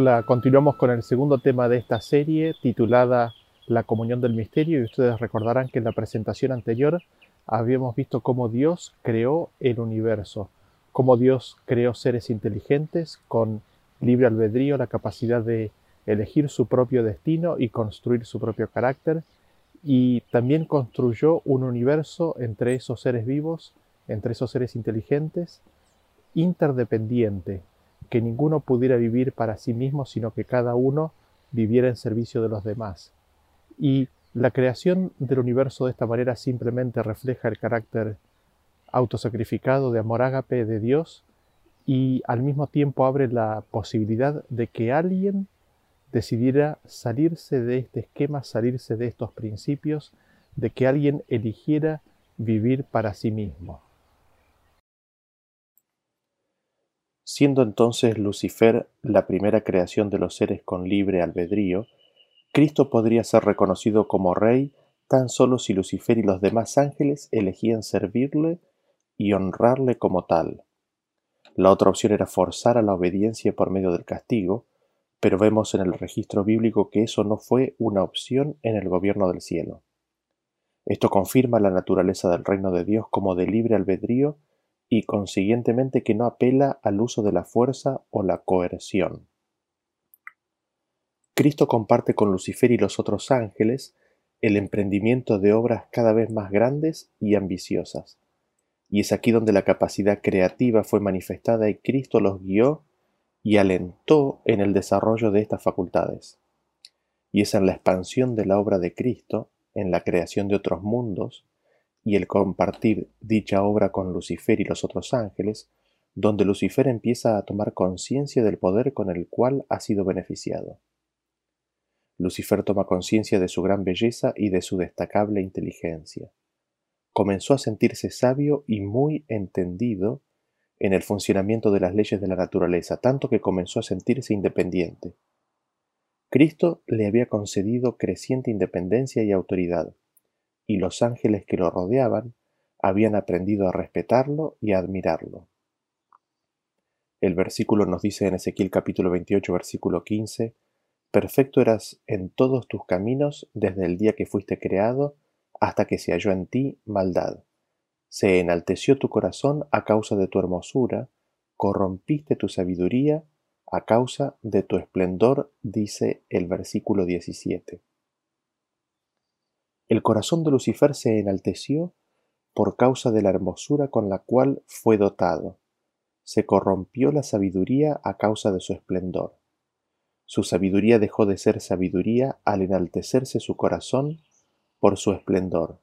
Hola, continuamos con el segundo tema de esta serie titulada La comunión del misterio y ustedes recordarán que en la presentación anterior habíamos visto cómo Dios creó el universo, cómo Dios creó seres inteligentes con libre albedrío, la capacidad de elegir su propio destino y construir su propio carácter, y también construyó un universo entre esos seres vivos, entre esos seres inteligentes, interdependiente, que ninguno pudiera vivir para sí mismo, sino que cada uno viviera en servicio de los demás. Y la creación del universo de esta manera simplemente refleja el carácter autosacrificado de amor ágape de Dios y al mismo tiempo abre la posibilidad de que alguien decidiera salirse de este esquema, salirse de estos principios, de que alguien eligiera vivir para sí mismo. Siendo entonces Lucifer la primera creación de los seres con libre albedrío, Cristo podría ser reconocido como rey tan solo si Lucifer y los demás ángeles elegían servirle y honrarle como tal. La otra opción era forzar a la obediencia por medio del castigo, pero vemos en el registro bíblico que eso no fue una opción en el gobierno del cielo. Esto confirma la naturaleza del reino de Dios como de libre albedrío y consiguientemente que no apela al uso de la fuerza o la coerción. Cristo comparte con Lucifer y los otros ángeles el emprendimiento de obras cada vez más grandes y ambiciosas. Y es aquí donde la capacidad creativa fue manifestada y Cristo los guió y alentó en el desarrollo de estas facultades. Y es en la expansión de la obra de Cristo, en la creación de otros mundos, y el compartir dicha obra con Lucifer y los otros ángeles, donde Lucifer empieza a tomar conciencia del poder con el cual ha sido beneficiado. Lucifer toma conciencia de su gran belleza y de su destacable inteligencia. Comenzó a sentirse sabio y muy entendido en el funcionamiento de las leyes de la naturaleza, tanto que comenzó a sentirse independiente. Cristo le había concedido creciente independencia y autoridad y los ángeles que lo rodeaban habían aprendido a respetarlo y a admirarlo. El versículo nos dice en Ezequiel capítulo 28 versículo 15, Perfecto eras en todos tus caminos desde el día que fuiste creado hasta que se halló en ti maldad. Se enalteció tu corazón a causa de tu hermosura, corrompiste tu sabiduría a causa de tu esplendor, dice el versículo 17. El corazón de Lucifer se enalteció por causa de la hermosura con la cual fue dotado. Se corrompió la sabiduría a causa de su esplendor. Su sabiduría dejó de ser sabiduría al enaltecerse su corazón por su esplendor.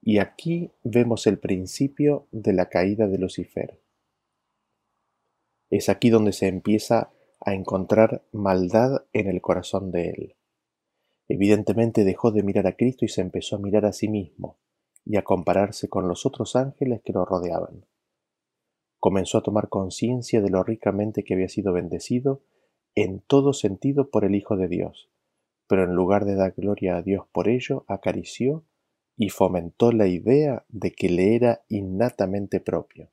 Y aquí vemos el principio de la caída de Lucifer. Es aquí donde se empieza a encontrar maldad en el corazón de él. Evidentemente dejó de mirar a Cristo y se empezó a mirar a sí mismo y a compararse con los otros ángeles que lo rodeaban. Comenzó a tomar conciencia de lo ricamente que había sido bendecido en todo sentido por el Hijo de Dios, pero en lugar de dar gloria a Dios por ello, acarició y fomentó la idea de que le era innatamente propio.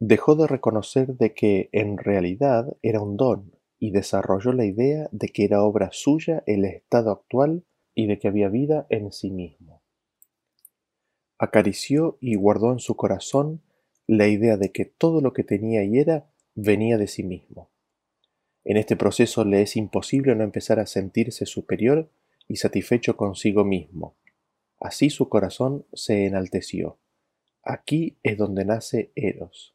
Dejó de reconocer de que en realidad era un don y desarrolló la idea de que era obra suya el estado actual y de que había vida en sí mismo. Acarició y guardó en su corazón la idea de que todo lo que tenía y era venía de sí mismo. En este proceso le es imposible no empezar a sentirse superior y satisfecho consigo mismo. Así su corazón se enalteció. Aquí es donde nace Eros.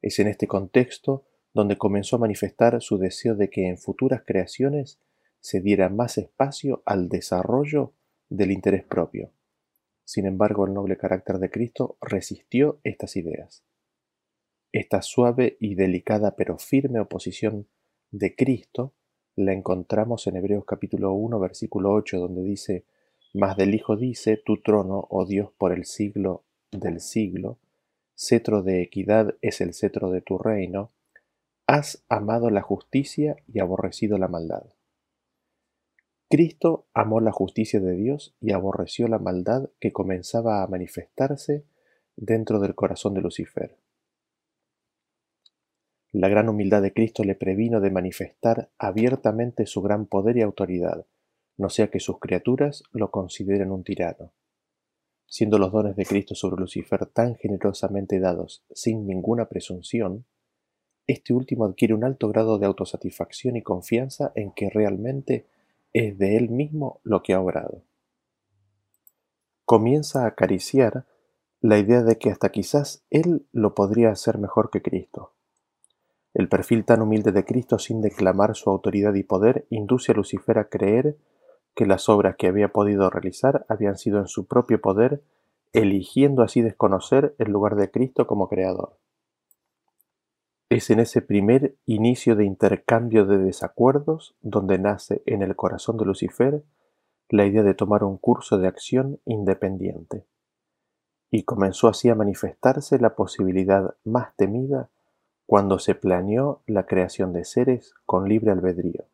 Es en este contexto donde comenzó a manifestar su deseo de que en futuras creaciones se diera más espacio al desarrollo del interés propio. Sin embargo, el noble carácter de Cristo resistió estas ideas. Esta suave y delicada pero firme oposición de Cristo la encontramos en Hebreos capítulo 1 versículo 8 donde dice, Mas del Hijo dice, tu trono, oh Dios, por el siglo del siglo, cetro de equidad es el cetro de tu reino, Has amado la justicia y aborrecido la maldad. Cristo amó la justicia de Dios y aborreció la maldad que comenzaba a manifestarse dentro del corazón de Lucifer. La gran humildad de Cristo le previno de manifestar abiertamente su gran poder y autoridad, no sea que sus criaturas lo consideren un tirano. Siendo los dones de Cristo sobre Lucifer tan generosamente dados sin ninguna presunción, este último adquiere un alto grado de autosatisfacción y confianza en que realmente es de él mismo lo que ha obrado. Comienza a acariciar la idea de que hasta quizás él lo podría hacer mejor que Cristo. El perfil tan humilde de Cristo sin declamar su autoridad y poder induce a Lucifer a creer que las obras que había podido realizar habían sido en su propio poder, eligiendo así desconocer el lugar de Cristo como creador. Es en ese primer inicio de intercambio de desacuerdos donde nace en el corazón de Lucifer la idea de tomar un curso de acción independiente. Y comenzó así a manifestarse la posibilidad más temida cuando se planeó la creación de seres con libre albedrío,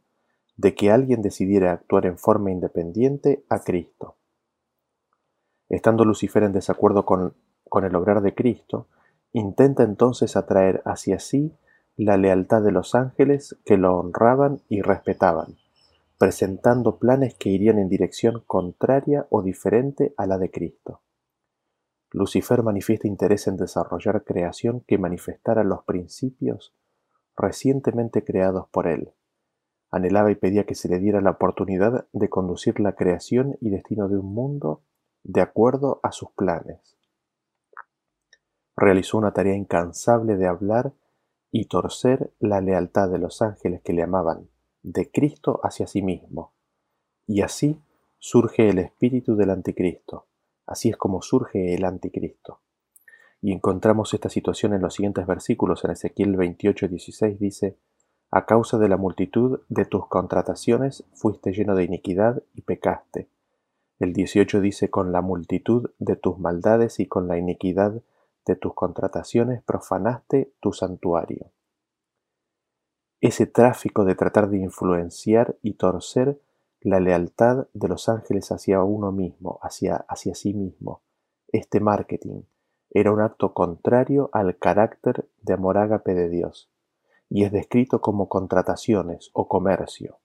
de que alguien decidiera actuar en forma independiente a Cristo. Estando Lucifer en desacuerdo con, con el obrar de Cristo, intenta entonces atraer hacia sí la lealtad de los ángeles que lo honraban y respetaban, presentando planes que irían en dirección contraria o diferente a la de Cristo. Lucifer manifiesta interés en desarrollar creación que manifestara los principios recientemente creados por él. Anhelaba y pedía que se le diera la oportunidad de conducir la creación y destino de un mundo de acuerdo a sus planes. Realizó una tarea incansable de hablar y torcer la lealtad de los ángeles que le amaban, de Cristo hacia sí mismo. Y así surge el espíritu del anticristo Así es como surge el anticristo. Y encontramos esta situación en los siguientes versículos. En Ezequiel 28, 16 dice, A causa de la multitud de tus contrataciones fuiste lleno de iniquidad y pecaste. El 18 dice, Con la multitud de tus maldades y con la iniquidad de tus contrataciones profanaste tu santuario. Ese tráfico de tratar de influenciar y torcer la lealtad de los ángeles hacia uno mismo, hacia, hacia sí mismo. Este marketing era un acto contrario al carácter de amor ágape de Dios y es descrito como contrataciones o comercio.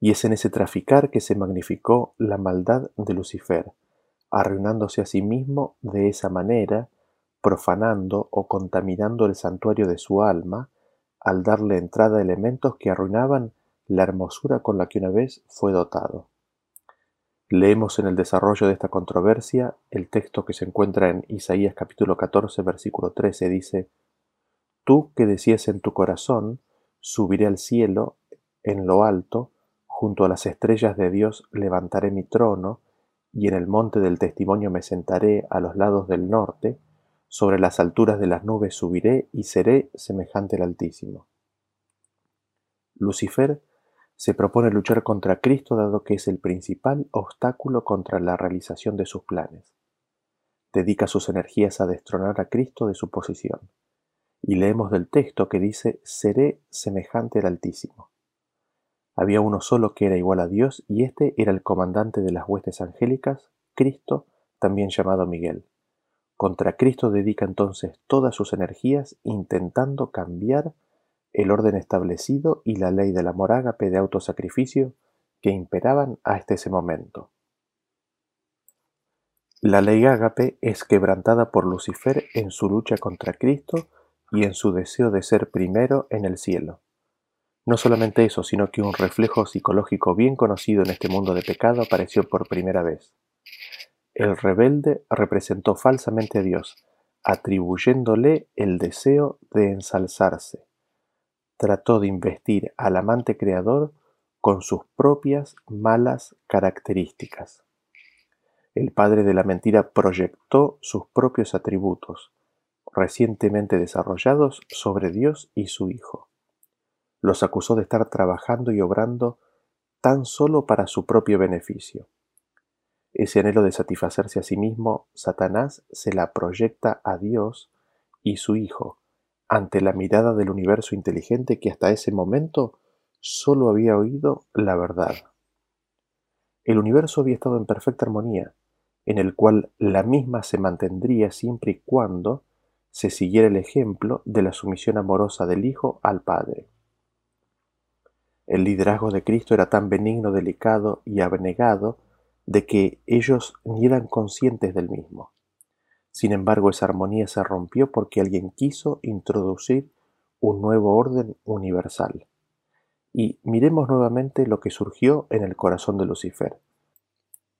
Y es en ese traficar que se magnificó la maldad de Lucifer, arruinándose a sí mismo de esa manera, profanando o contaminando el santuario de su alma, al darle entrada a elementos que arruinaban la hermosura con la que una vez fue dotado. Leemos en el desarrollo de esta controversia el texto que se encuentra en Isaías capítulo 14 versículo 13 dice, Tú que decías en tu corazón, subiré al cielo, en lo alto, junto a las estrellas de Dios levantaré mi trono, y en el monte del testimonio me sentaré a los lados del norte, sobre las alturas de las nubes subiré y seré semejante al Altísimo. Lucifer se propone luchar contra Cristo dado que es el principal obstáculo contra la realización de sus planes. Dedica sus energías a destronar a Cristo de su posición. Y leemos del texto que dice, seré semejante al Altísimo. Había uno solo que era igual a Dios y este era el comandante de las huestes angélicas, Cristo, también llamado Miguel. Contra Cristo dedica entonces todas sus energías intentando cambiar el orden establecido y la ley del amor ágape de autosacrificio que imperaban hasta ese momento. La ley ágape es quebrantada por Lucifer en su lucha contra Cristo y en su deseo de ser primero en el cielo. No solamente eso, sino que un reflejo psicológico bien conocido en este mundo de pecado apareció por primera vez. El rebelde representó falsamente a Dios, atribuyéndole el deseo de ensalzarse trató de investir al amante creador con sus propias malas características. El padre de la mentira proyectó sus propios atributos, recientemente desarrollados, sobre Dios y su Hijo. Los acusó de estar trabajando y obrando tan solo para su propio beneficio. Ese anhelo de satisfacerse a sí mismo, Satanás se la proyecta a Dios y su Hijo, ante la mirada del universo inteligente que hasta ese momento sólo había oído la verdad. El universo había estado en perfecta armonía, en el cual la misma se mantendría siempre y cuando se siguiera el ejemplo de la sumisión amorosa del Hijo al Padre. El liderazgo de Cristo era tan benigno, delicado y abnegado de que ellos ni eran conscientes del mismo. Sin embargo, esa armonía se rompió porque alguien quiso introducir un nuevo orden universal. Y miremos nuevamente lo que surgió en el corazón de Lucifer.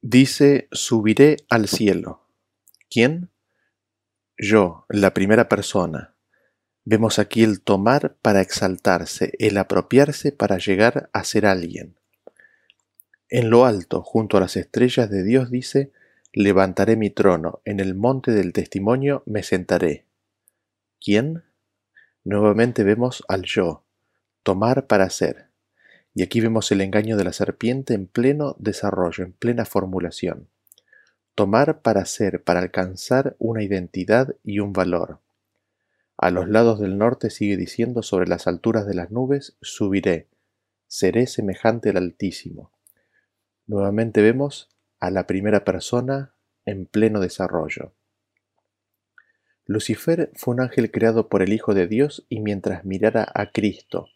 Dice, subiré al cielo. ¿Quién? Yo, la primera persona. Vemos aquí el tomar para exaltarse, el apropiarse para llegar a ser alguien. En lo alto, junto a las estrellas de Dios, dice, levantaré mi trono, en el monte del testimonio me sentaré. ¿Quién? Nuevamente vemos al yo, tomar para ser. Y aquí vemos el engaño de la serpiente en pleno desarrollo, en plena formulación. Tomar para ser, para alcanzar una identidad y un valor. A los lados del norte sigue diciendo sobre las alturas de las nubes subiré, seré semejante al Altísimo. Nuevamente vemos a la primera persona en pleno desarrollo. Lucifer fue un ángel creado por el Hijo de Dios y mientras mirara a Cristo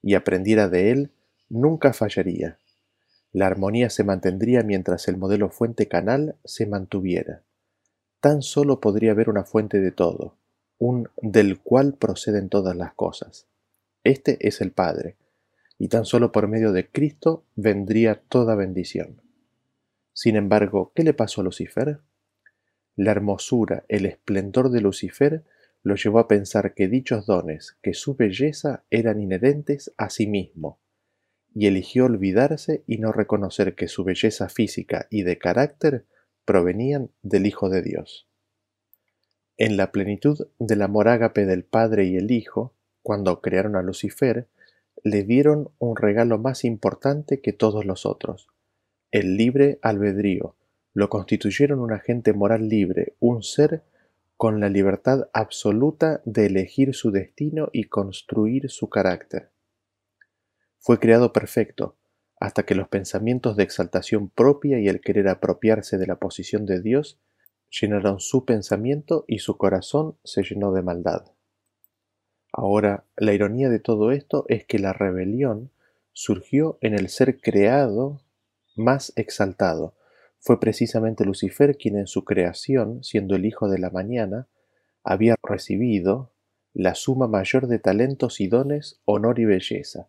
y aprendiera de él, nunca fallaría. La armonía se mantendría mientras el modelo fuente-canal se mantuviera. Tan solo podría haber una fuente de todo, un del cual proceden todas las cosas. Este es el Padre, y tan solo por medio de Cristo vendría toda bendición. Sin embargo, ¿qué le pasó a Lucifer? La hermosura, el esplendor de Lucifer lo llevó a pensar que dichos dones, que su belleza eran inherentes a sí mismo, y eligió olvidarse y no reconocer que su belleza física y de carácter provenían del Hijo de Dios. En la plenitud del amor ágape del Padre y el Hijo, cuando crearon a Lucifer, le dieron un regalo más importante que todos los otros, el libre albedrío, lo constituyeron un agente moral libre, un ser con la libertad absoluta de elegir su destino y construir su carácter. Fue creado perfecto, hasta que los pensamientos de exaltación propia y el querer apropiarse de la posición de Dios llenaron su pensamiento y su corazón se llenó de maldad. Ahora, la ironía de todo esto es que la rebelión surgió en el ser creado más exaltado. Fue precisamente Lucifer quien en su creación, siendo el hijo de la mañana, había recibido la suma mayor de talentos y dones, honor y belleza.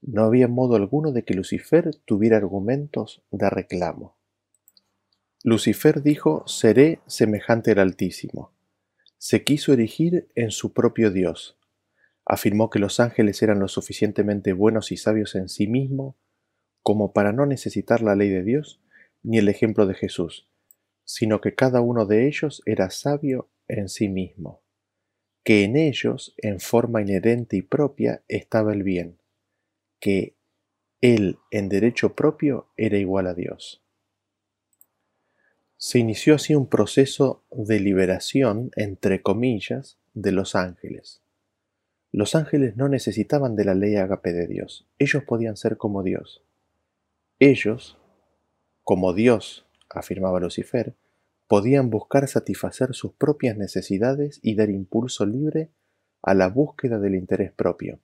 No había modo alguno de que Lucifer tuviera argumentos de reclamo. Lucifer dijo, seré semejante al Altísimo. Se quiso erigir en su propio Dios. Afirmó que los ángeles eran lo suficientemente buenos y sabios en sí mismos como para no necesitar la ley de Dios ni el ejemplo de Jesús, sino que cada uno de ellos era sabio en sí mismo, que en ellos, en forma inherente y propia, estaba el bien, que él en derecho propio era igual a Dios. Se inició así un proceso de liberación, entre comillas, de los ángeles. Los ángeles no necesitaban de la ley agape de Dios, ellos podían ser como Dios. Ellos, como Dios, afirmaba Lucifer, podían buscar satisfacer sus propias necesidades y dar impulso libre a la búsqueda del interés propio.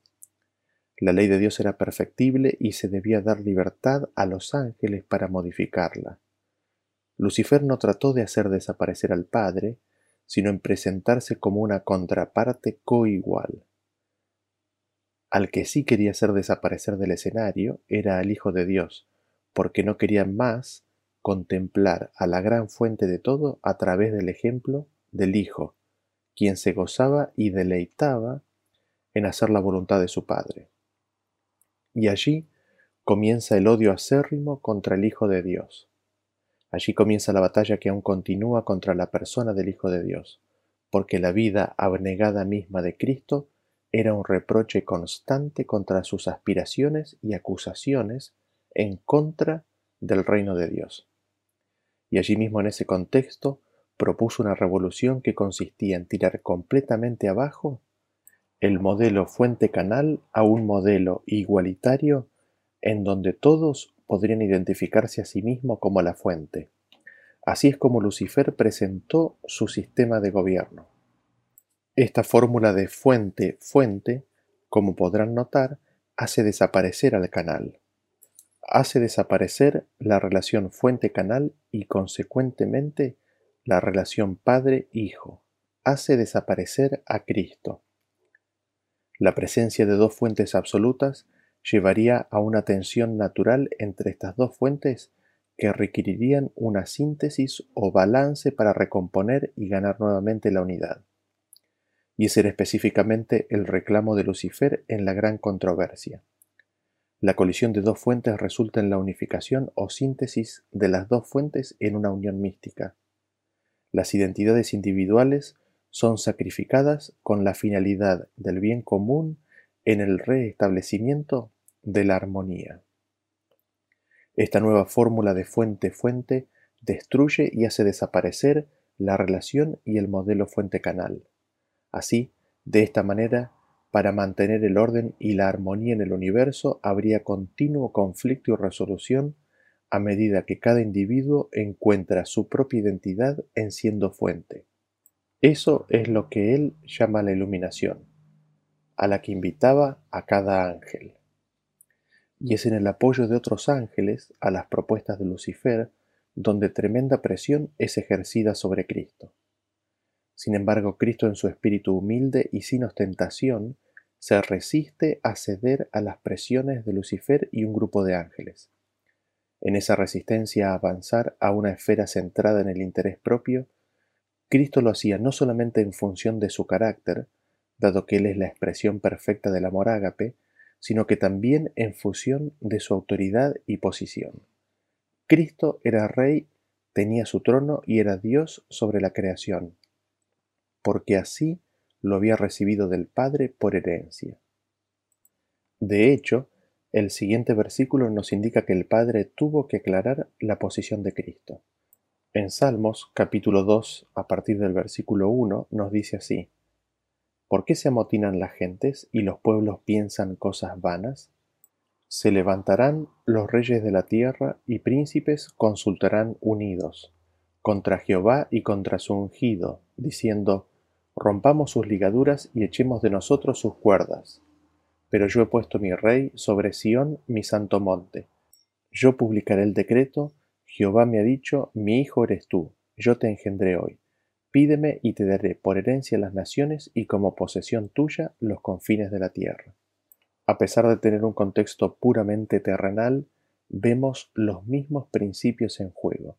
La ley de Dios era perfectible y se debía dar libertad a los ángeles para modificarla. Lucifer no trató de hacer desaparecer al Padre, sino en presentarse como una contraparte coigual. Al que sí quería hacer desaparecer del escenario era al Hijo de Dios, porque no querían más contemplar a la gran fuente de todo a través del ejemplo del Hijo, quien se gozaba y deleitaba en hacer la voluntad de su Padre. Y allí comienza el odio acérrimo contra el Hijo de Dios. Allí comienza la batalla que aún continúa contra la persona del Hijo de Dios, porque la vida abnegada misma de Cristo era un reproche constante contra sus aspiraciones y acusaciones en contra del reino de Dios. Y allí mismo en ese contexto propuso una revolución que consistía en tirar completamente abajo el modelo fuente-canal a un modelo igualitario en donde todos podrían identificarse a sí mismo como la fuente. Así es como Lucifer presentó su sistema de gobierno. Esta fórmula de fuente-fuente, como podrán notar, hace desaparecer al canal. Hace desaparecer la relación fuente-canal y consecuentemente la relación padre-hijo. Hace desaparecer a Cristo. La presencia de dos fuentes absolutas llevaría a una tensión natural entre estas dos fuentes que requerirían una síntesis o balance para recomponer y ganar nuevamente la unidad. Y ese era específicamente el reclamo de Lucifer en la gran controversia. La colisión de dos fuentes resulta en la unificación o síntesis de las dos fuentes en una unión mística. Las identidades individuales son sacrificadas con la finalidad del bien común en el restablecimiento de la armonía. Esta nueva fórmula de fuente-fuente destruye y hace desaparecer la relación y el modelo fuente-canal. Así, de esta manera, para mantener el orden y la armonía en el universo habría continuo conflicto y resolución a medida que cada individuo encuentra su propia identidad en siendo fuente. Eso es lo que él llama la iluminación, a la que invitaba a cada ángel y es en el apoyo de otros ángeles a las propuestas de Lucifer donde tremenda presión es ejercida sobre Cristo. Sin embargo, Cristo en su espíritu humilde y sin ostentación se resiste a ceder a las presiones de Lucifer y un grupo de ángeles. En esa resistencia a avanzar a una esfera centrada en el interés propio, Cristo lo hacía no solamente en función de su carácter, dado que Él es la expresión perfecta del amor ágape, sino que también en función de su autoridad y posición. Cristo era rey, tenía su trono y era Dios sobre la creación, porque así lo había recibido del Padre por herencia. De hecho, el siguiente versículo nos indica que el Padre tuvo que aclarar la posición de Cristo. En Salmos capítulo 2, a partir del versículo 1, nos dice así, ¿Por qué se amotinan las gentes y los pueblos piensan cosas vanas? Se levantarán los reyes de la tierra y príncipes consultarán unidos contra Jehová y contra su ungido, diciendo, Rompamos sus ligaduras y echemos de nosotros sus cuerdas. Pero yo he puesto mi rey sobre Sión, mi santo monte. Yo publicaré el decreto, Jehová me ha dicho, mi hijo eres tú, yo te engendré hoy. Pídeme y te daré por herencia las naciones y como posesión tuya los confines de la tierra. A pesar de tener un contexto puramente terrenal, vemos los mismos principios en juego.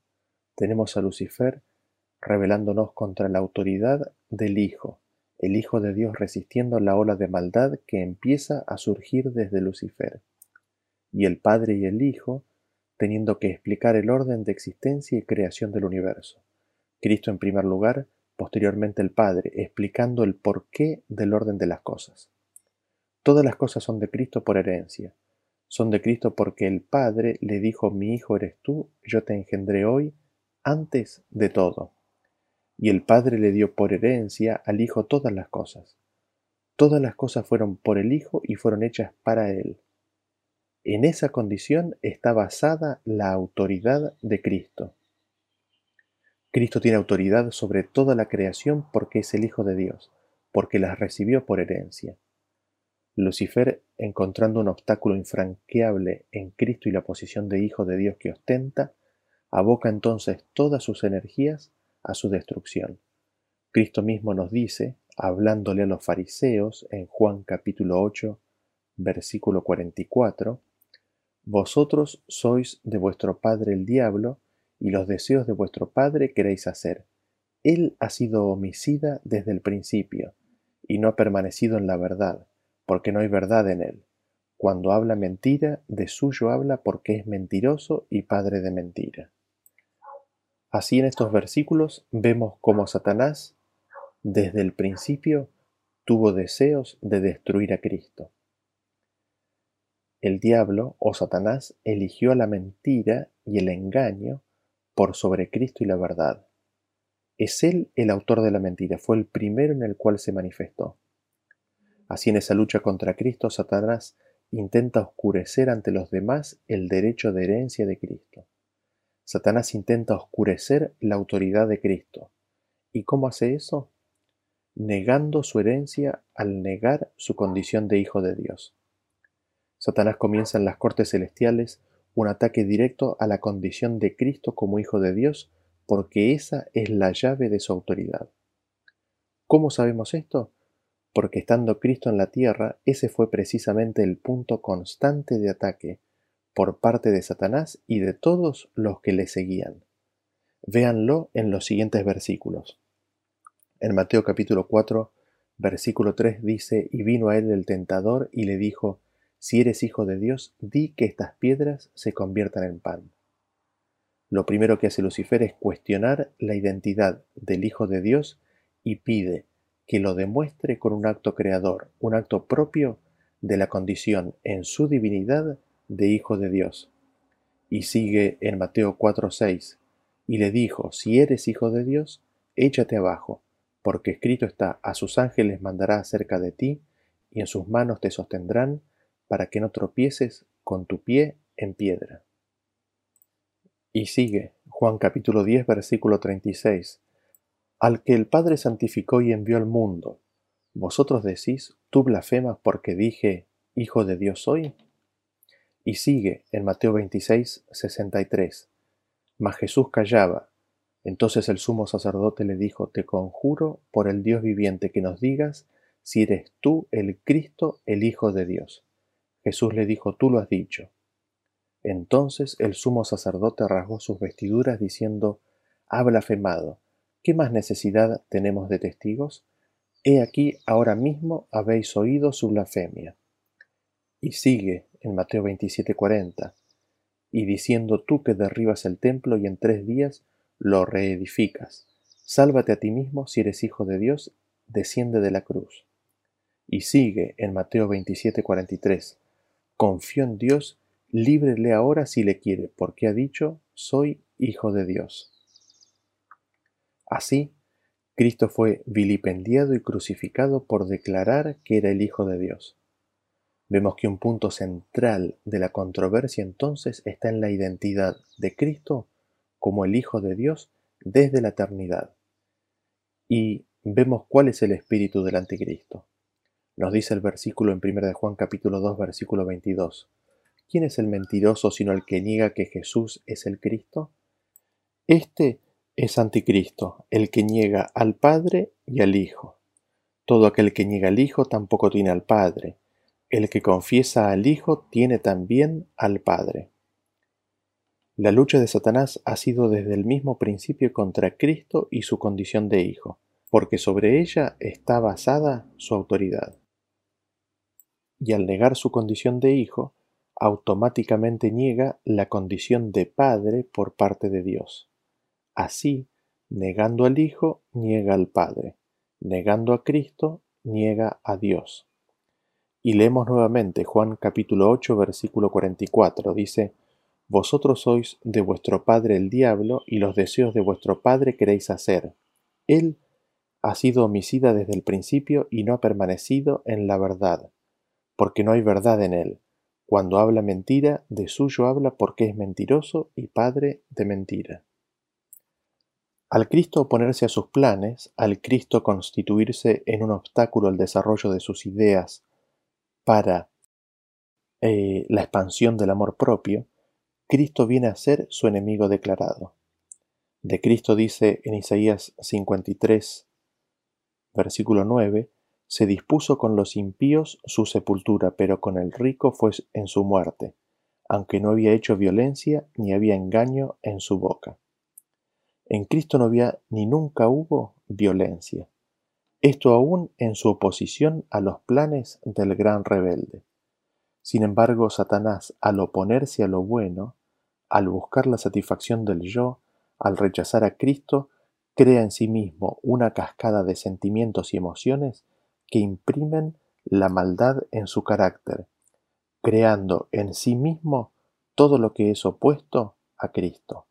Tenemos a Lucifer revelándonos contra la autoridad del Hijo, el Hijo de Dios resistiendo la ola de maldad que empieza a surgir desde Lucifer, y el Padre y el Hijo teniendo que explicar el orden de existencia y creación del universo. Cristo en primer lugar, posteriormente el Padre, explicando el porqué del orden de las cosas. Todas las cosas son de Cristo por herencia. Son de Cristo porque el Padre le dijo, mi Hijo eres tú, yo te engendré hoy, antes de todo. Y el Padre le dio por herencia al Hijo todas las cosas. Todas las cosas fueron por el Hijo y fueron hechas para Él. En esa condición está basada la autoridad de Cristo. Cristo tiene autoridad sobre toda la creación porque es el Hijo de Dios, porque las recibió por herencia. Lucifer, encontrando un obstáculo infranqueable en Cristo y la posición de Hijo de Dios que ostenta, aboca entonces todas sus energías a su destrucción. Cristo mismo nos dice, hablándole a los fariseos en Juan capítulo 8, versículo 44, Vosotros sois de vuestro padre el diablo, y los deseos de vuestro Padre queréis hacer. Él ha sido homicida desde el principio, y no ha permanecido en la verdad, porque no hay verdad en él. Cuando habla mentira, de suyo habla porque es mentiroso y padre de mentira. Así en estos versículos vemos cómo Satanás, desde el principio, tuvo deseos de destruir a Cristo. El diablo o Satanás eligió la mentira y el engaño por sobre Cristo y la verdad. Es Él el autor de la mentira, fue el primero en el cual se manifestó. Así en esa lucha contra Cristo, Satanás intenta oscurecer ante los demás el derecho de herencia de Cristo. Satanás intenta oscurecer la autoridad de Cristo. ¿Y cómo hace eso? negando su herencia al negar su condición de hijo de Dios. Satanás comienza en las cortes celestiales un ataque directo a la condición de Cristo como hijo de Dios, porque esa es la llave de su autoridad. ¿Cómo sabemos esto? Porque estando Cristo en la tierra, ese fue precisamente el punto constante de ataque por parte de Satanás y de todos los que le seguían. Véanlo en los siguientes versículos. En Mateo capítulo 4, versículo 3 dice, y vino a él el tentador y le dijo, si eres hijo de Dios, di que estas piedras se conviertan en pan. Lo primero que hace Lucifer es cuestionar la identidad del Hijo de Dios y pide que lo demuestre con un acto creador, un acto propio de la condición en su divinidad de Hijo de Dios. Y sigue en Mateo 4:6, y le dijo, si eres hijo de Dios, échate abajo, porque escrito está, a sus ángeles mandará acerca de ti, y en sus manos te sostendrán, para que no tropieces con tu pie en piedra. Y sigue Juan capítulo 10 versículo 36. Al que el Padre santificó y envió al mundo, vosotros decís, tú blasfemas porque dije, Hijo de Dios soy. Y sigue en Mateo 26, 63. Mas Jesús callaba. Entonces el sumo sacerdote le dijo, Te conjuro por el Dios viviente que nos digas si eres tú el Cristo, el Hijo de Dios. Jesús le dijo, Tú lo has dicho. Entonces el sumo sacerdote rasgó sus vestiduras diciendo, Ha blasfemado. ¿Qué más necesidad tenemos de testigos? He aquí ahora mismo habéis oído su blasfemia. Y sigue en Mateo 27:40, y diciendo tú que derribas el templo y en tres días lo reedificas, sálvate a ti mismo si eres hijo de Dios, desciende de la cruz. Y sigue en Mateo 27:43, Confío en Dios, líbrele ahora si le quiere, porque ha dicho, soy hijo de Dios. Así, Cristo fue vilipendiado y crucificado por declarar que era el Hijo de Dios. Vemos que un punto central de la controversia entonces está en la identidad de Cristo como el Hijo de Dios desde la eternidad. Y vemos cuál es el espíritu del anticristo. Nos dice el versículo en 1 de Juan capítulo 2 versículo 22. ¿Quién es el mentiroso sino el que niega que Jesús es el Cristo? Este es anticristo, el que niega al Padre y al Hijo. Todo aquel que niega al Hijo tampoco tiene al Padre. El que confiesa al Hijo tiene también al Padre. La lucha de Satanás ha sido desde el mismo principio contra Cristo y su condición de Hijo, porque sobre ella está basada su autoridad y al negar su condición de hijo, automáticamente niega la condición de padre por parte de Dios. Así, negando al Hijo, niega al Padre, negando a Cristo, niega a Dios. Y leemos nuevamente Juan capítulo 8 versículo 44, dice, Vosotros sois de vuestro padre el diablo y los deseos de vuestro padre queréis hacer. Él ha sido homicida desde el principio y no ha permanecido en la verdad, porque no hay verdad en él. Cuando habla mentira, de suyo habla porque es mentiroso y padre de mentira. Al Cristo oponerse a sus planes, al Cristo constituirse en un obstáculo al desarrollo de sus ideas para eh, la expansión del amor propio, Cristo viene a ser su enemigo declarado. De Cristo dice en Isaías 53, versículo 9, se dispuso con los impíos su sepultura, pero con el rico fue en su muerte, aunque no había hecho violencia ni había engaño en su boca. En Cristo no había ni nunca hubo violencia. Esto aún en su oposición a los planes del gran rebelde. Sin embargo, Satanás, al oponerse a lo bueno, al buscar la satisfacción del yo, al rechazar a Cristo, crea en sí mismo una cascada de sentimientos y emociones que imprimen la maldad en su carácter, creando en sí mismo todo lo que es opuesto a Cristo.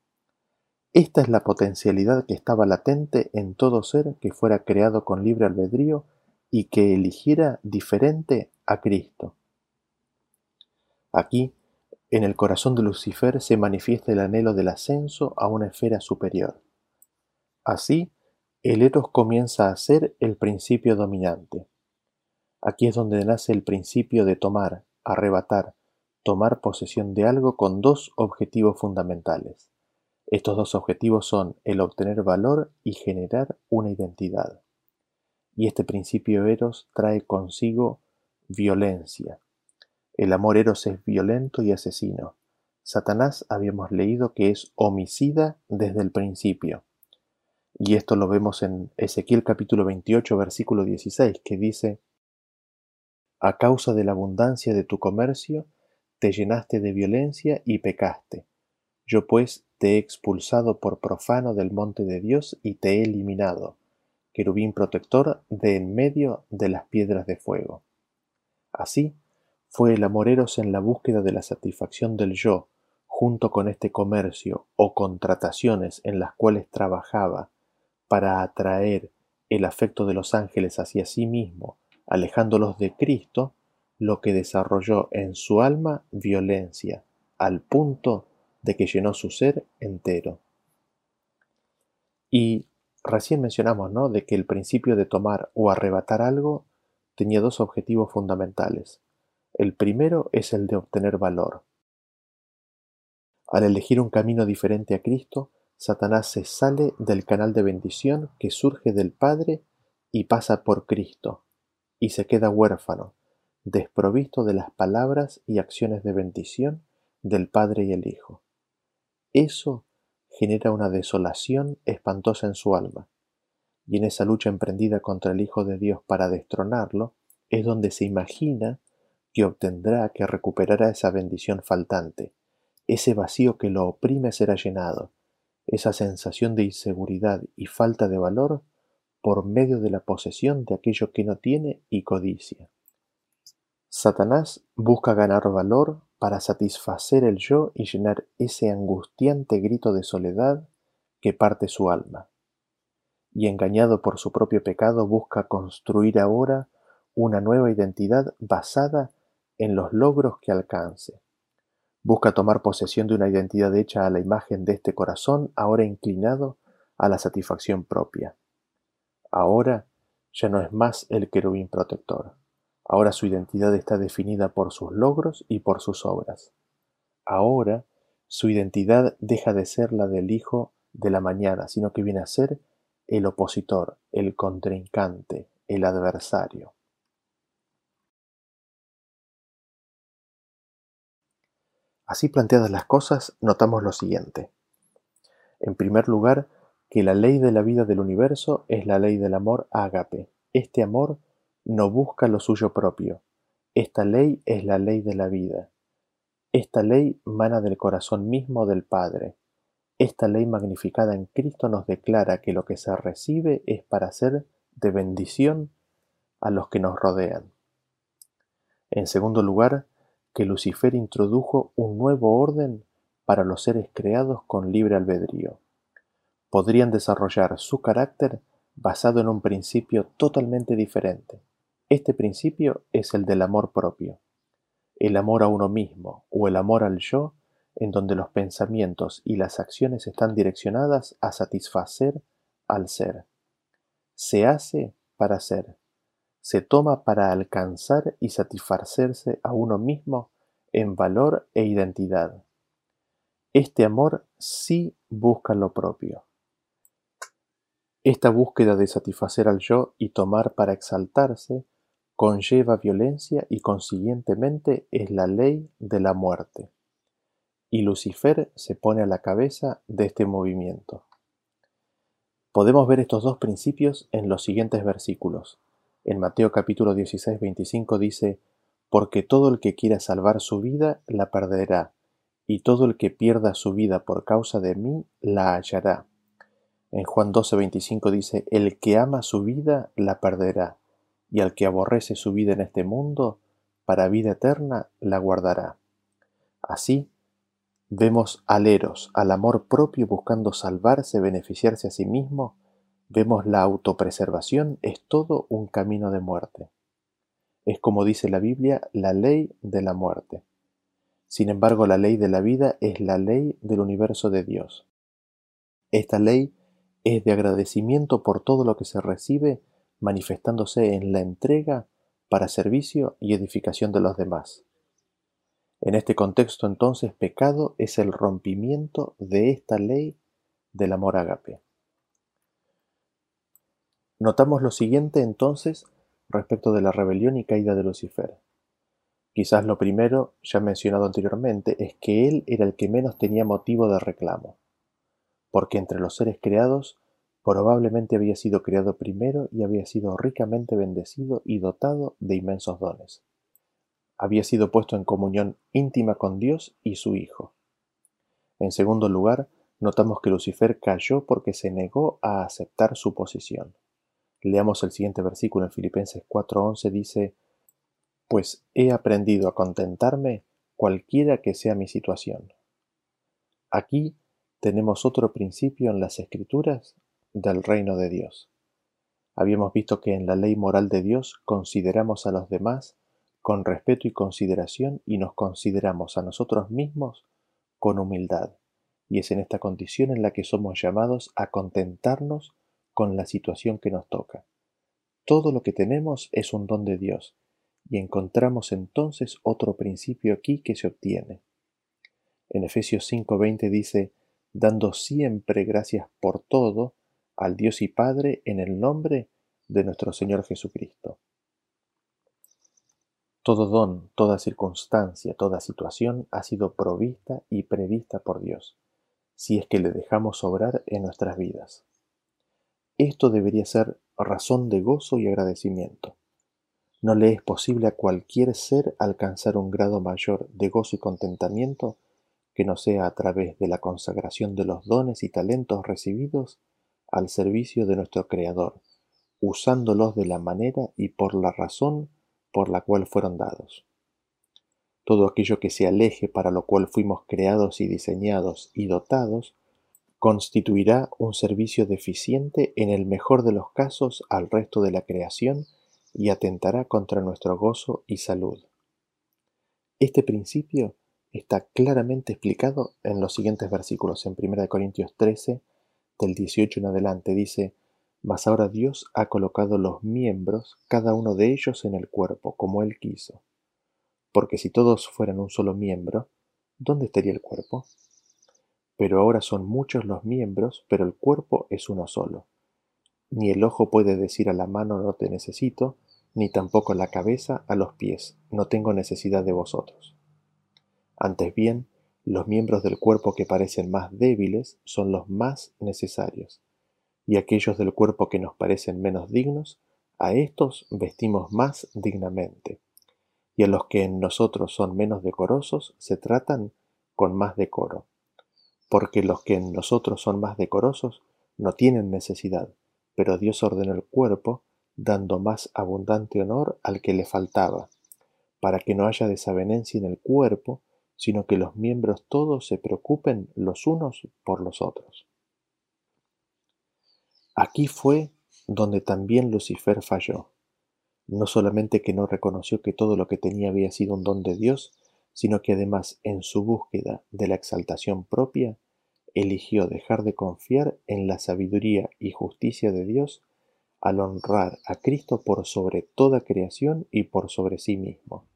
Esta es la potencialidad que estaba latente en todo ser que fuera creado con libre albedrío y que eligiera diferente a Cristo. Aquí, en el corazón de Lucifer se manifiesta el anhelo del ascenso a una esfera superior. Así, el eros comienza a ser el principio dominante. Aquí es donde nace el principio de tomar, arrebatar, tomar posesión de algo con dos objetivos fundamentales. Estos dos objetivos son el obtener valor y generar una identidad. Y este principio eros trae consigo violencia. El amor eros es violento y asesino. Satanás habíamos leído que es homicida desde el principio. Y esto lo vemos en Ezequiel capítulo 28, versículo 16, que dice, A causa de la abundancia de tu comercio, te llenaste de violencia y pecaste. Yo pues te he expulsado por profano del monte de Dios y te he eliminado, querubín protector de en medio de las piedras de fuego. Así fue el amoreros en la búsqueda de la satisfacción del yo, junto con este comercio o contrataciones en las cuales trabajaba para atraer el afecto de los ángeles hacia sí mismo, alejándolos de Cristo, lo que desarrolló en su alma violencia, al punto de que llenó su ser entero. Y recién mencionamos, ¿no?, de que el principio de tomar o arrebatar algo tenía dos objetivos fundamentales. El primero es el de obtener valor. Al elegir un camino diferente a Cristo, Satanás se sale del canal de bendición que surge del Padre y pasa por Cristo, y se queda huérfano, desprovisto de las palabras y acciones de bendición del Padre y el Hijo. Eso genera una desolación espantosa en su alma, y en esa lucha emprendida contra el Hijo de Dios para destronarlo, es donde se imagina que obtendrá, que recuperará esa bendición faltante, ese vacío que lo oprime será llenado, esa sensación de inseguridad y falta de valor por medio de la posesión de aquello que no tiene y codicia. Satanás busca ganar valor para satisfacer el yo y llenar ese angustiante grito de soledad que parte su alma. Y engañado por su propio pecado busca construir ahora una nueva identidad basada en los logros que alcance. Busca tomar posesión de una identidad hecha a la imagen de este corazón ahora inclinado a la satisfacción propia. Ahora ya no es más el querubín protector. Ahora su identidad está definida por sus logros y por sus obras. Ahora su identidad deja de ser la del hijo de la mañana, sino que viene a ser el opositor, el contrincante, el adversario. Así planteadas las cosas, notamos lo siguiente. En primer lugar, que la ley de la vida del universo es la ley del amor ágape. Este amor no busca lo suyo propio. Esta ley es la ley de la vida. Esta ley mana del corazón mismo del Padre. Esta ley magnificada en Cristo nos declara que lo que se recibe es para ser de bendición a los que nos rodean. En segundo lugar, que Lucifer introdujo un nuevo orden para los seres creados con libre albedrío. Podrían desarrollar su carácter basado en un principio totalmente diferente. Este principio es el del amor propio, el amor a uno mismo o el amor al yo, en donde los pensamientos y las acciones están direccionadas a satisfacer al ser. Se hace para ser se toma para alcanzar y satisfacerse a uno mismo en valor e identidad. Este amor sí busca lo propio. Esta búsqueda de satisfacer al yo y tomar para exaltarse conlleva violencia y consiguientemente es la ley de la muerte. Y Lucifer se pone a la cabeza de este movimiento. Podemos ver estos dos principios en los siguientes versículos. En Mateo capítulo 16, 25 dice, Porque todo el que quiera salvar su vida la perderá, y todo el que pierda su vida por causa de mí la hallará. En Juan 12, 25 dice, El que ama su vida la perderá, y al que aborrece su vida en este mundo, para vida eterna la guardará. Así, vemos al eros, al amor propio buscando salvarse, beneficiarse a sí mismo, Vemos la autopreservación es todo un camino de muerte. Es como dice la Biblia, la ley de la muerte. Sin embargo, la ley de la vida es la ley del universo de Dios. Esta ley es de agradecimiento por todo lo que se recibe, manifestándose en la entrega para servicio y edificación de los demás. En este contexto entonces pecado es el rompimiento de esta ley del amor ágape. Notamos lo siguiente entonces respecto de la rebelión y caída de Lucifer. Quizás lo primero, ya mencionado anteriormente, es que él era el que menos tenía motivo de reclamo, porque entre los seres creados probablemente había sido creado primero y había sido ricamente bendecido y dotado de inmensos dones. Había sido puesto en comunión íntima con Dios y su Hijo. En segundo lugar, notamos que Lucifer cayó porque se negó a aceptar su posición. Leamos el siguiente versículo en Filipenses 4:11 dice, Pues he aprendido a contentarme cualquiera que sea mi situación. Aquí tenemos otro principio en las escrituras del reino de Dios. Habíamos visto que en la ley moral de Dios consideramos a los demás con respeto y consideración y nos consideramos a nosotros mismos con humildad. Y es en esta condición en la que somos llamados a contentarnos con la situación que nos toca. Todo lo que tenemos es un don de Dios, y encontramos entonces otro principio aquí que se obtiene. En Efesios 5:20 dice, dando siempre gracias por todo al Dios y Padre en el nombre de nuestro Señor Jesucristo. Todo don, toda circunstancia, toda situación ha sido provista y prevista por Dios, si es que le dejamos obrar en nuestras vidas. Esto debería ser razón de gozo y agradecimiento. No le es posible a cualquier ser alcanzar un grado mayor de gozo y contentamiento que no sea a través de la consagración de los dones y talentos recibidos al servicio de nuestro Creador, usándolos de la manera y por la razón por la cual fueron dados. Todo aquello que se aleje para lo cual fuimos creados y diseñados y dotados constituirá un servicio deficiente en el mejor de los casos al resto de la creación y atentará contra nuestro gozo y salud. Este principio está claramente explicado en los siguientes versículos. En 1 Corintios 13, del 18 en adelante, dice, Mas ahora Dios ha colocado los miembros, cada uno de ellos en el cuerpo, como Él quiso. Porque si todos fueran un solo miembro, ¿dónde estaría el cuerpo? Pero ahora son muchos los miembros, pero el cuerpo es uno solo. Ni el ojo puede decir a la mano no te necesito, ni tampoco la cabeza a los pies, no tengo necesidad de vosotros. Antes bien, los miembros del cuerpo que parecen más débiles son los más necesarios, y aquellos del cuerpo que nos parecen menos dignos, a estos vestimos más dignamente, y a los que en nosotros son menos decorosos se tratan con más decoro porque los que en nosotros son más decorosos no tienen necesidad, pero Dios ordenó el cuerpo, dando más abundante honor al que le faltaba, para que no haya desavenencia en el cuerpo, sino que los miembros todos se preocupen los unos por los otros. Aquí fue donde también Lucifer falló. No solamente que no reconoció que todo lo que tenía había sido un don de Dios, sino que además en su búsqueda de la exaltación propia eligió dejar de confiar en la sabiduría y justicia de Dios al honrar a Cristo por sobre toda creación y por sobre sí mismo.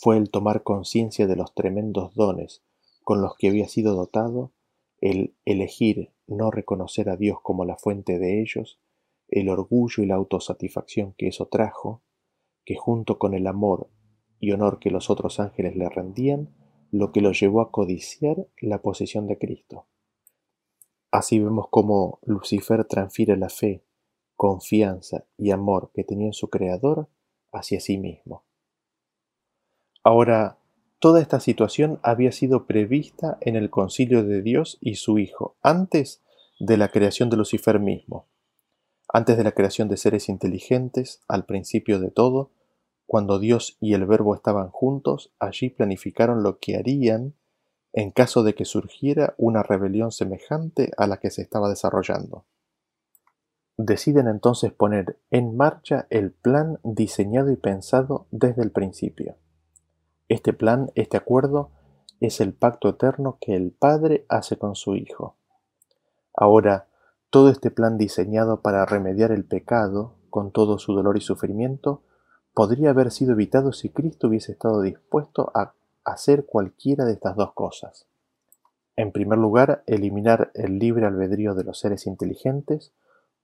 Fue el tomar conciencia de los tremendos dones con los que había sido dotado, el elegir no reconocer a Dios como la fuente de ellos, el orgullo y la autosatisfacción que eso trajo, que junto con el amor y honor que los otros ángeles le rendían, lo que lo llevó a codiciar la posesión de Cristo. Así vemos cómo Lucifer transfiere la fe, confianza y amor que tenía en su Creador hacia sí mismo. Ahora, toda esta situación había sido prevista en el concilio de Dios y su Hijo, antes de la creación de Lucifer mismo, antes de la creación de seres inteligentes, al principio de todo, cuando Dios y el Verbo estaban juntos, allí planificaron lo que harían en caso de que surgiera una rebelión semejante a la que se estaba desarrollando. Deciden entonces poner en marcha el plan diseñado y pensado desde el principio. Este plan, este acuerdo, es el pacto eterno que el Padre hace con su Hijo. Ahora, Todo este plan diseñado para remediar el pecado, con todo su dolor y sufrimiento, podría haber sido evitado si Cristo hubiese estado dispuesto a hacer cualquiera de estas dos cosas. En primer lugar, eliminar el libre albedrío de los seres inteligentes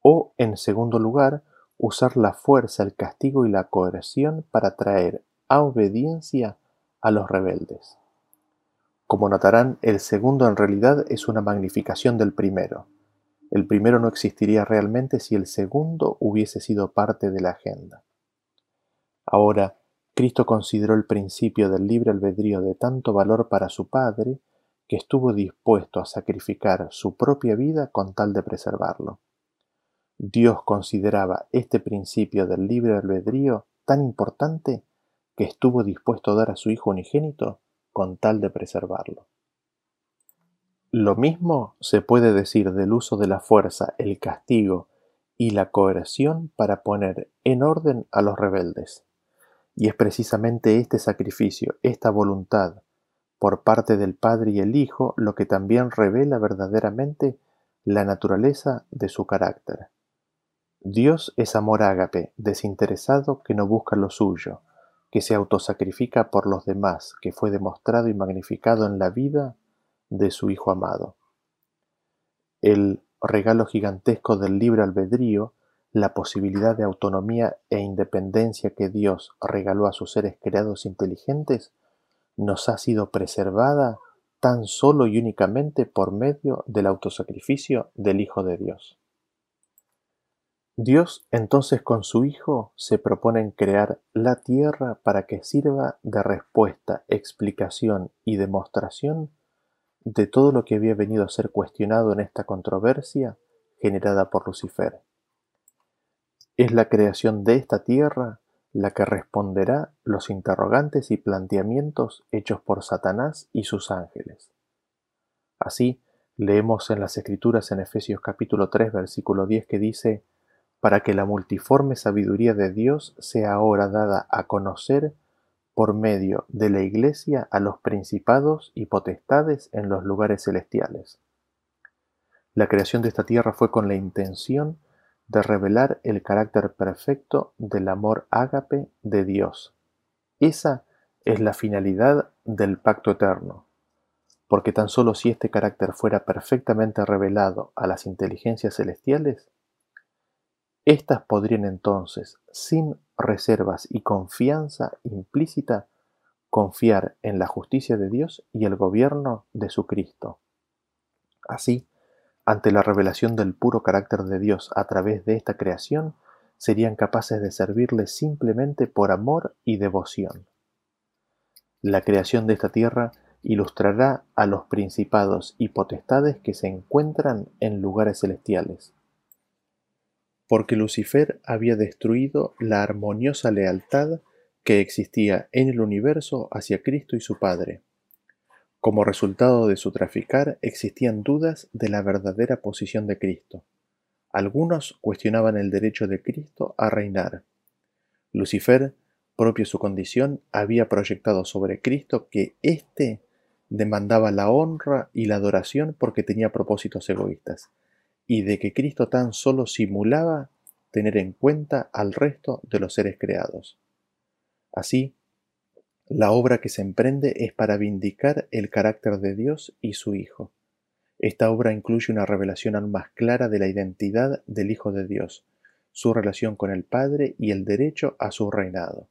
o, en segundo lugar, usar la fuerza, el castigo y la coerción para traer a obediencia a los rebeldes. Como notarán, el segundo en realidad es una magnificación del primero. El primero no existiría realmente si el segundo hubiese sido parte de la agenda. Ahora, Cristo consideró el principio del libre albedrío de tanto valor para su Padre que estuvo dispuesto a sacrificar su propia vida con tal de preservarlo. Dios consideraba este principio del libre albedrío tan importante que estuvo dispuesto a dar a su Hijo unigénito con tal de preservarlo. Lo mismo se puede decir del uso de la fuerza, el castigo y la coerción para poner en orden a los rebeldes. Y es precisamente este sacrificio, esta voluntad por parte del Padre y el Hijo lo que también revela verdaderamente la naturaleza de su carácter. Dios es amor ágape, desinteresado que no busca lo suyo, que se autosacrifica por los demás, que fue demostrado y magnificado en la vida de su Hijo amado. El regalo gigantesco del libre albedrío, la posibilidad de autonomía e independencia que Dios regaló a sus seres creados inteligentes, nos ha sido preservada tan solo y únicamente por medio del autosacrificio del Hijo de Dios. Dios entonces con su Hijo se propone en crear la tierra para que sirva de respuesta, explicación y demostración de todo lo que había venido a ser cuestionado en esta controversia generada por Lucifer. Es la creación de esta tierra la que responderá los interrogantes y planteamientos hechos por Satanás y sus ángeles. Así, leemos en las Escrituras en Efesios capítulo 3 versículo 10 que dice, para que la multiforme sabiduría de Dios sea ahora dada a conocer por medio de la Iglesia a los principados y potestades en los lugares celestiales. La creación de esta tierra fue con la intención de revelar el carácter perfecto del amor ágape de Dios. Esa es la finalidad del pacto eterno, porque tan solo si este carácter fuera perfectamente revelado a las inteligencias celestiales, Estas podrían entonces, sin reservas y confianza implícita, confiar en la justicia de Dios y el gobierno de su Cristo. Así, ante la revelación del puro carácter de Dios a través de esta creación, serían capaces de servirle simplemente por amor y devoción. La creación de esta tierra ilustrará a los principados y potestades que se encuentran en lugares celestiales. Porque Lucifer había destruido la armoniosa lealtad que existía en el universo hacia Cristo y su Padre. Como resultado de su traficar existían dudas de la verdadera posición de Cristo. Algunos cuestionaban el derecho de Cristo a reinar. Lucifer, propio su condición, había proyectado sobre Cristo que éste demandaba la honra y la adoración porque tenía propósitos egoístas, y de que Cristo tan solo simulaba tener en cuenta al resto de los seres creados. Así, la obra que se emprende es para vindicar el carácter de Dios y su Hijo. Esta obra incluye una revelación aún más clara de la identidad del Hijo de Dios, su relación con el Padre y el derecho a su reinado.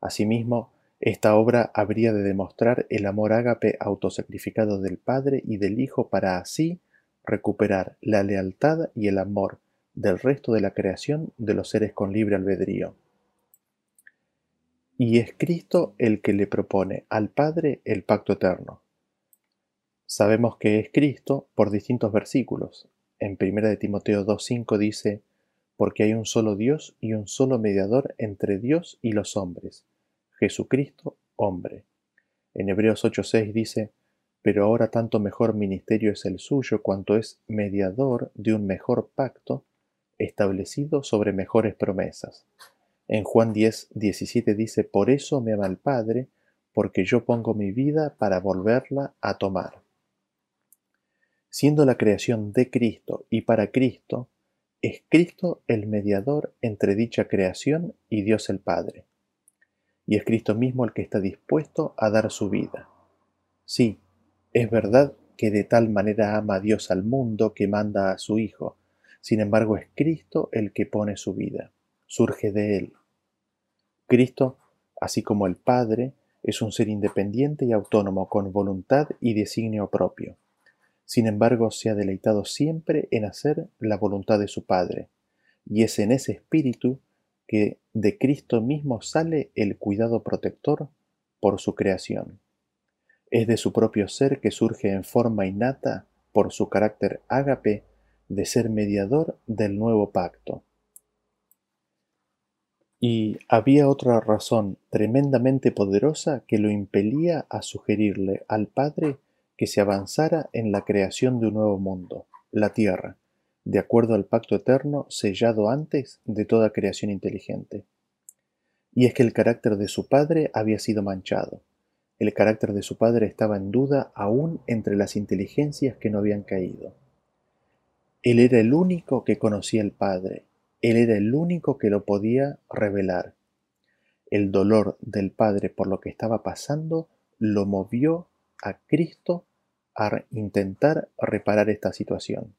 Asimismo, esta obra habría de demostrar el amor ágape autosacrificado del Padre y del Hijo para así recuperar la lealtad y el amor del resto de la creación de los seres con libre albedrío. Y es Cristo el que le propone al Padre el pacto eterno. Sabemos que es Cristo por distintos versículos. En 1 de Timoteo 2.5 dice, porque hay un solo Dios y un solo mediador entre Dios y los hombres, Jesucristo, hombre. En Hebreos 8.6 dice, pero ahora tanto mejor ministerio es el suyo cuanto es mediador de un mejor pacto establecido sobre mejores promesas. En Juan 10, 17 dice, Por eso me ama el Padre, porque yo pongo mi vida para volverla a tomar. Siendo la creación de Cristo y para Cristo, es Cristo el mediador entre dicha creación y Dios el Padre. Y es Cristo mismo el que está dispuesto a dar su vida. Sí, es verdad que de tal manera ama Dios al mundo que manda a su Hijo. Sin embargo, es Cristo el que pone su vida. Surge de Él. Cristo, así como el Padre, es un ser independiente y autónomo con voluntad y designio propio. Sin embargo, se ha deleitado siempre en hacer la voluntad de su Padre, y es en ese espíritu que de Cristo mismo sale el cuidado protector por su creación. Es de su propio ser que surge en forma innata, por su carácter ágape, de ser mediador del nuevo pacto. Y había otra razón tremendamente poderosa que lo impelía a sugerirle al Padre que se avanzara en la creación de un nuevo mundo, la tierra, de acuerdo al pacto eterno sellado antes de toda creación inteligente. Y es que el carácter de su Padre había sido manchado el carácter de su padre estaba en duda aún entre las inteligencias que no habían caído. Él era el único que conocía al Padre, él era el único que lo podía revelar. El dolor del Padre por lo que estaba pasando lo movió a Cristo a intentar reparar esta situación.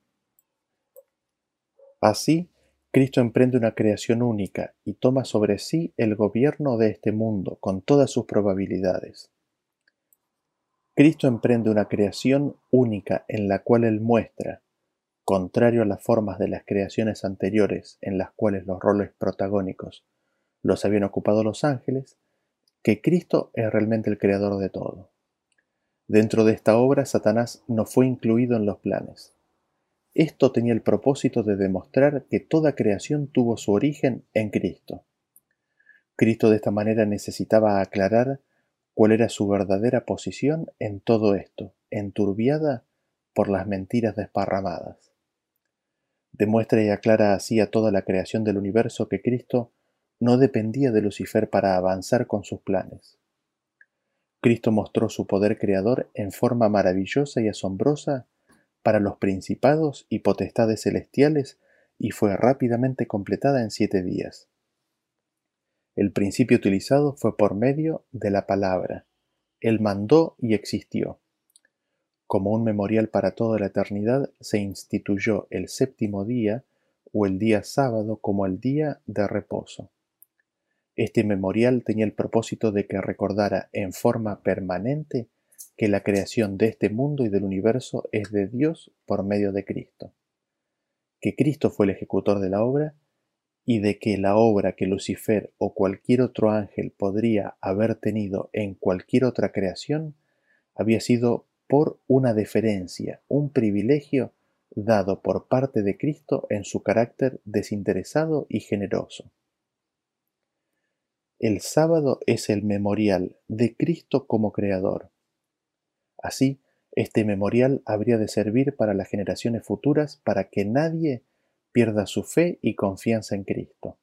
Así, Cristo emprende una creación única y toma sobre sí el gobierno de este mundo con todas sus probabilidades. Cristo emprende una creación única en la cual Él muestra, contrario a las formas de las creaciones anteriores en las cuales los roles protagónicos los habían ocupado los ángeles, que Cristo es realmente el creador de todo. Dentro de esta obra, Satanás no fue incluido en los planes. Esto tenía el propósito de demostrar que toda creación tuvo su origen en Cristo. Cristo de esta manera necesitaba aclarar cuál era su verdadera posición en todo esto, enturbiada por las mentiras desparramadas. Demuestra y aclara así a toda la creación del universo que Cristo no dependía de Lucifer para avanzar con sus planes. Cristo mostró su poder creador en forma maravillosa y asombrosa para los principados y potestades celestiales y fue rápidamente completada en siete días. El principio utilizado fue por medio de la palabra. Él mandó y existió. Como un memorial para toda la eternidad, se instituyó el séptimo día o el día sábado como el día de reposo. Este memorial tenía el propósito de que recordara en forma permanente que la creación de este mundo y del universo es de Dios por medio de Cristo, que Cristo fue el ejecutor de la obra y de que la obra que Lucifer o cualquier otro ángel podría haber tenido en cualquier otra creación había sido por una deferencia, un privilegio dado por parte de Cristo en su carácter desinteresado y generoso. El sábado es el memorial de Cristo como Creador. Así, este memorial habría de servir para las generaciones futuras para que nadie pierda su fe y confianza en Cristo.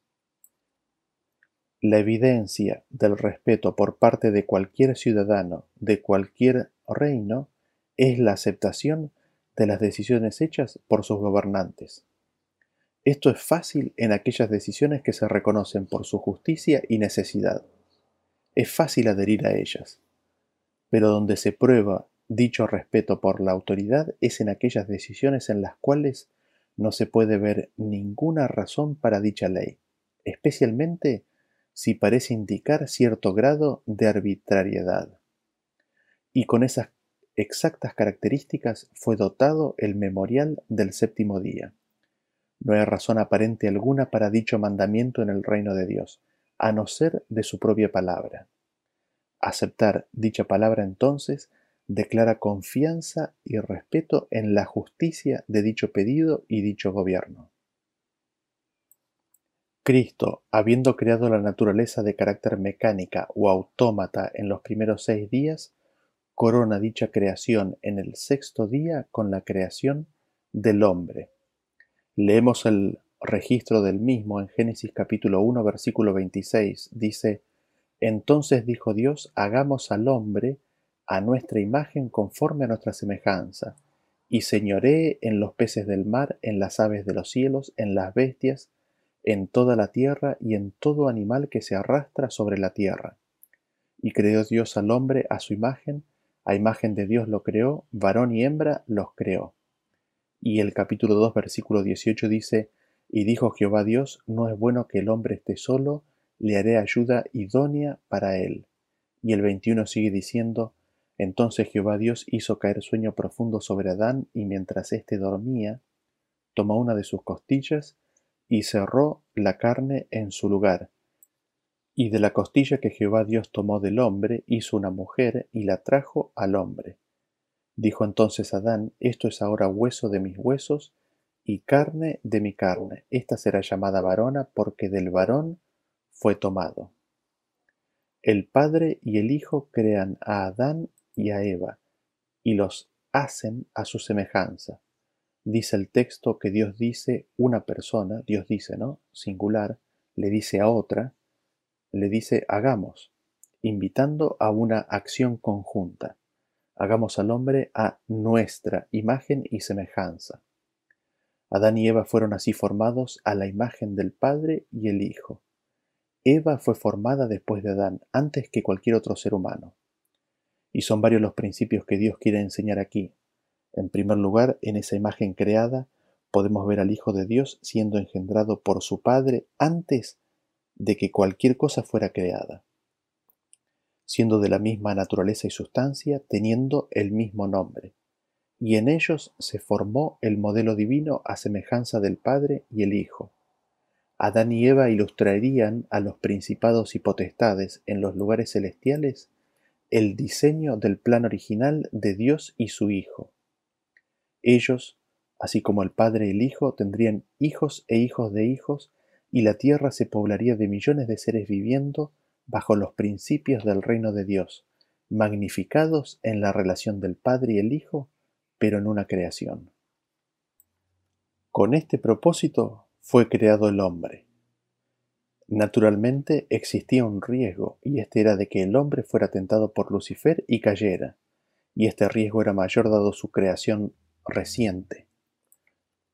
La evidencia del respeto por parte de cualquier ciudadano de cualquier reino es la aceptación de las decisiones hechas por sus gobernantes. Esto es fácil en aquellas decisiones que se reconocen por su justicia y necesidad. Es fácil adherir a ellas. Pero donde se prueba dicho respeto por la autoridad es en aquellas decisiones en las cuales no se puede ver ninguna razón para dicha ley, especialmente si parece indicar cierto grado de arbitrariedad. Y con esas exactas características fue dotado el memorial del séptimo día. No hay razón aparente alguna para dicho mandamiento en el reino de Dios, a no ser de su propia palabra. Aceptar dicha palabra entonces declara confianza y respeto en la justicia de dicho pedido y dicho gobierno. Cristo, habiendo creado la naturaleza de carácter mecánica o autómata en los primeros seis días, corona dicha creación en el sexto día con la creación del hombre. Leemos el registro del mismo en Génesis capítulo 1 versículo 26. Dice, Entonces dijo Dios, hagamos al hombre a nuestra imagen conforme a nuestra semejanza, y señoree en los peces del mar, en las aves de los cielos, en las bestias, en toda la tierra y en todo animal que se arrastra sobre la tierra. Y creó Dios al hombre a su imagen, a imagen de Dios lo creó, varón y hembra los creó. Y el capítulo 2, versículo 18 dice, Y dijo Jehová Dios, no es bueno que el hombre esté solo, le haré ayuda idónea para él. Y el 21 sigue diciendo, entonces Jehová Dios hizo caer sueño profundo sobre Adán, y mientras éste dormía, tomó una de sus costillas y cerró la carne en su lugar. Y de la costilla que Jehová Dios tomó del hombre, hizo una mujer y la trajo al hombre. Dijo entonces Adán, Esto es ahora hueso de mis huesos y carne de mi carne. Esta será llamada varona porque del varón fue tomado. El Padre y el Hijo crean a Adán y a Eva, y los hacen a su semejanza. Dice el texto que Dios dice una persona, Dios dice, ¿no? Singular, le dice a otra, le dice hagamos, invitando a una acción conjunta. Hagamos al hombre a nuestra imagen y semejanza. Adán y Eva fueron así formados a la imagen del Padre y el Hijo. Eva fue formada después de Adán, antes que cualquier otro ser humano. Y son varios los principios que Dios quiere enseñar aquí. En primer lugar, en esa imagen creada, podemos ver al Hijo de Dios siendo engendrado por su Padre antes de que cualquier cosa fuera creada, siendo de la misma naturaleza y sustancia, teniendo el mismo nombre. Y en ellos se formó el modelo divino a semejanza del Padre y el Hijo. Adán y Eva ilustrarían a los principados y potestades en los lugares celestiales el diseño del plan original de Dios y su Hijo. Ellos, así como el Padre y el Hijo, tendrían hijos e hijos de hijos, y la tierra se poblaría de millones de seres viviendo bajo los principios del reino de Dios, magnificados en la relación del Padre y el Hijo, pero en una creación. Con este propósito fue creado el hombre Naturalmente existía un riesgo, y este era de que el hombre fuera tentado por Lucifer y cayera, y este riesgo era mayor dado su creación reciente.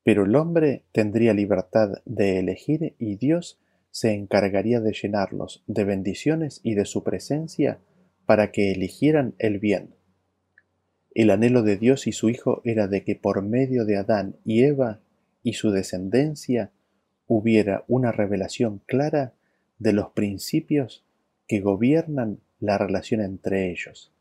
Pero el hombre tendría libertad de elegir y Dios se encargaría de llenarlos de bendiciones y de su presencia para que eligieran el bien. El anhelo de Dios y su Hijo era de que por medio de Adán y Eva y su descendencia hubiera una revelación clara de los principios que gobiernan la relación entre ellos.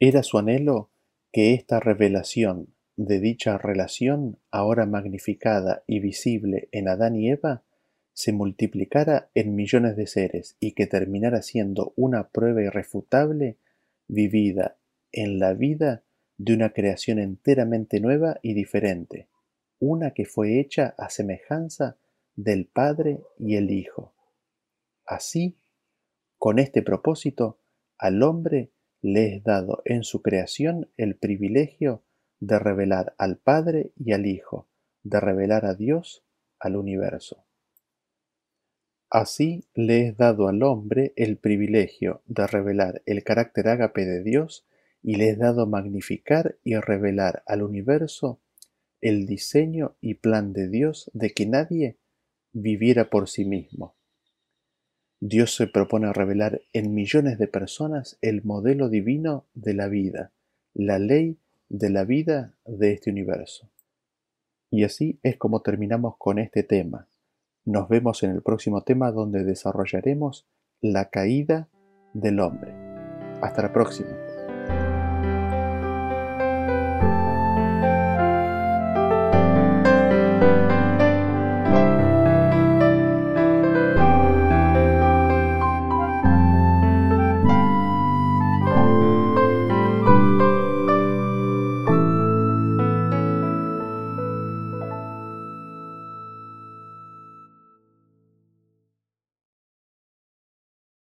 Era su anhelo que esta revelación de dicha relación, ahora magnificada y visible en Adán y Eva, se multiplicara en millones de seres y que terminara siendo una prueba irrefutable vivida en la vida de una creación enteramente nueva y diferente, una que fue hecha a semejanza del Padre y el Hijo. Así, con este propósito, al hombre le es dado en su creación el privilegio de revelar al Padre y al Hijo, de revelar a Dios al universo. Así le es dado al hombre el privilegio de revelar el carácter ágape de Dios y le es dado magnificar y revelar al universo el diseño y plan de Dios de que nadie viviera por sí mismo. Dios se propone revelar en millones de personas el modelo divino de la vida, la ley de la vida de este universo. Y así es como terminamos con este tema. Nos vemos en el próximo tema donde desarrollaremos la caída del hombre. Hasta la próxima.